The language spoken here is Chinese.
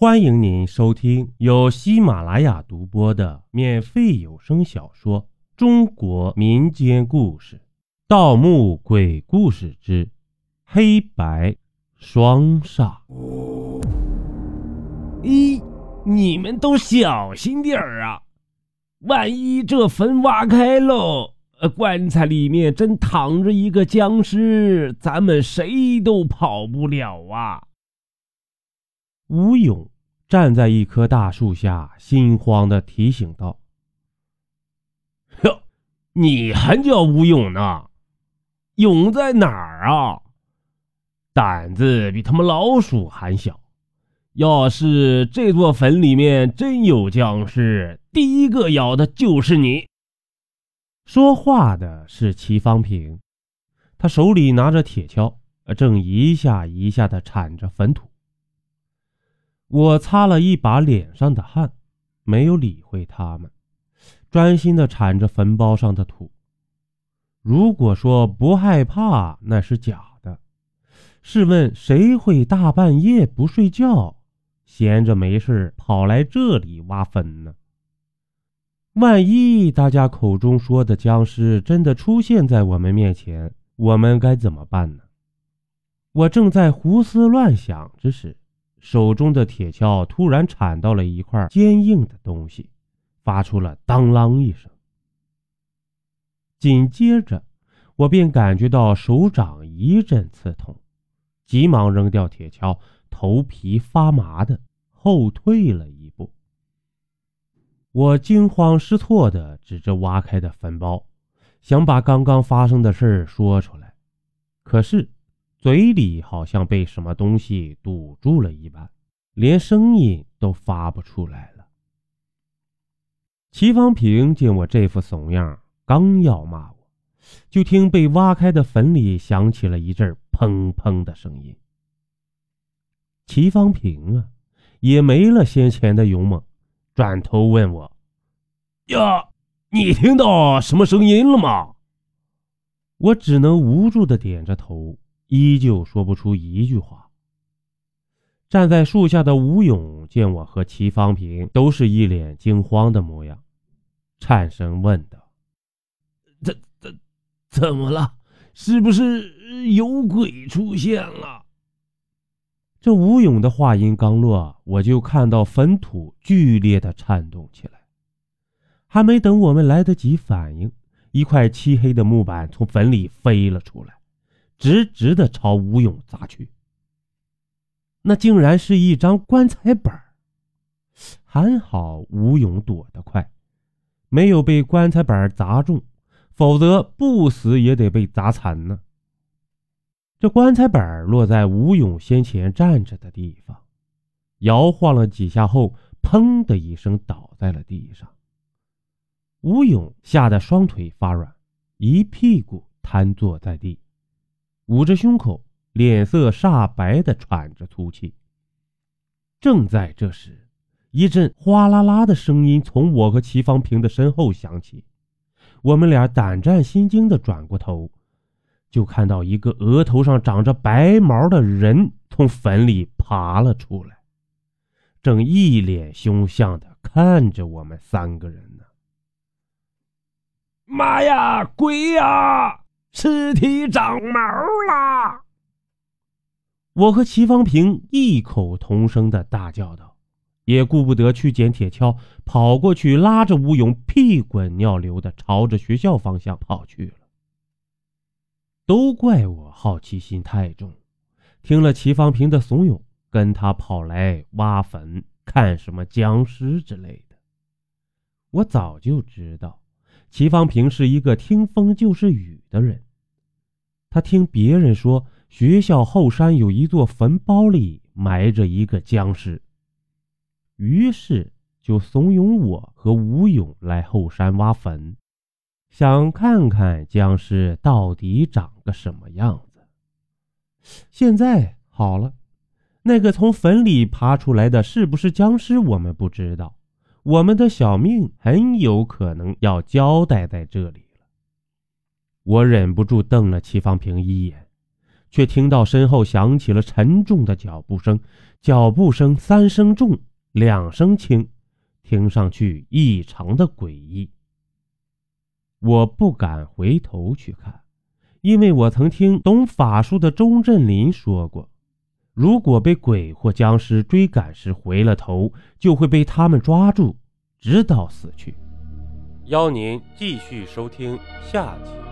欢迎您收听由喜马拉雅独播的免费有声小说《中国民间故事·盗墓鬼故事之黑白双煞》。咦，你们都小心点儿啊！万一这坟挖开喽，呃棺材里面真躺着一个僵尸，咱们谁都跑不了啊！吴勇站在一棵大树下，心慌的提醒道：“哟，你还叫吴勇呢？勇在哪儿啊？胆子比他们老鼠还小！要是这座坟里面真有僵尸，第一个咬的就是你。”说话的是齐方平，他手里拿着铁锹，正一下一下的铲着坟土。我擦了一把脸上的汗，没有理会他们，专心的铲着坟包上的土。如果说不害怕，那是假的。试问谁会大半夜不睡觉，闲着没事跑来这里挖坟呢？万一大家口中说的僵尸真的出现在我们面前，我们该怎么办呢？我正在胡思乱想之时。手中的铁锹突然铲到了一块坚硬的东西，发出了当啷一声。紧接着，我便感觉到手掌一阵刺痛，急忙扔掉铁锹，头皮发麻的后退了一步。我惊慌失措地指着挖开的坟包，想把刚刚发生的事说出来，可是。嘴里好像被什么东西堵住了一般，连声音都发不出来了。齐方平见我这副怂样，刚要骂我，就听被挖开的坟里响起了一阵砰砰的声音。齐方平啊，也没了先前的勇猛，转头问我：“呀，你听到什么声音了吗？”我只能无助的点着头。依旧说不出一句话。站在树下的吴勇见我和齐方平都是一脸惊慌的模样，颤声问道：“怎怎怎么了？是不是有鬼出现了？”这吴勇的话音刚落，我就看到坟土剧烈的颤动起来。还没等我们来得及反应，一块漆黑的木板从坟里飞了出来。直直的朝吴勇砸去，那竟然是一张棺材板还好吴勇躲得快，没有被棺材板砸中，否则不死也得被砸残呢。这棺材板落在吴勇先前站着的地方，摇晃了几下后，砰的一声倒在了地上。吴勇吓得双腿发软，一屁股瘫坐在地。捂着胸口，脸色煞白的喘着粗气。正在这时，一阵哗啦啦的声音从我和齐方平的身后响起。我们俩胆战心惊的转过头，就看到一个额头上长着白毛的人从坟里爬了出来，正一脸凶相的看着我们三个人呢。妈呀，鬼呀！尸体长毛了！我和齐方平异口同声的大叫道，也顾不得去捡铁锹，跑过去拉着吴勇，屁滚尿流的朝着学校方向跑去了。都怪我好奇心太重，听了齐方平的怂恿，跟他跑来挖坟，看什么僵尸之类的。我早就知道。齐方平是一个听风就是雨的人，他听别人说学校后山有一座坟包里埋着一个僵尸，于是就怂恿我和吴勇来后山挖坟，想看看僵尸到底长个什么样子。现在好了，那个从坟里爬出来的是不是僵尸，我们不知道。我们的小命很有可能要交代在这里。我忍不住瞪了齐方平一眼，却听到身后响起了沉重的脚步声，脚步声三声重，两声轻，听上去异常的诡异。我不敢回头去看，因为我曾听懂法术的钟振林说过，如果被鬼或僵尸追赶时回了头，就会被他们抓住，直到死去。邀您继续收听下集。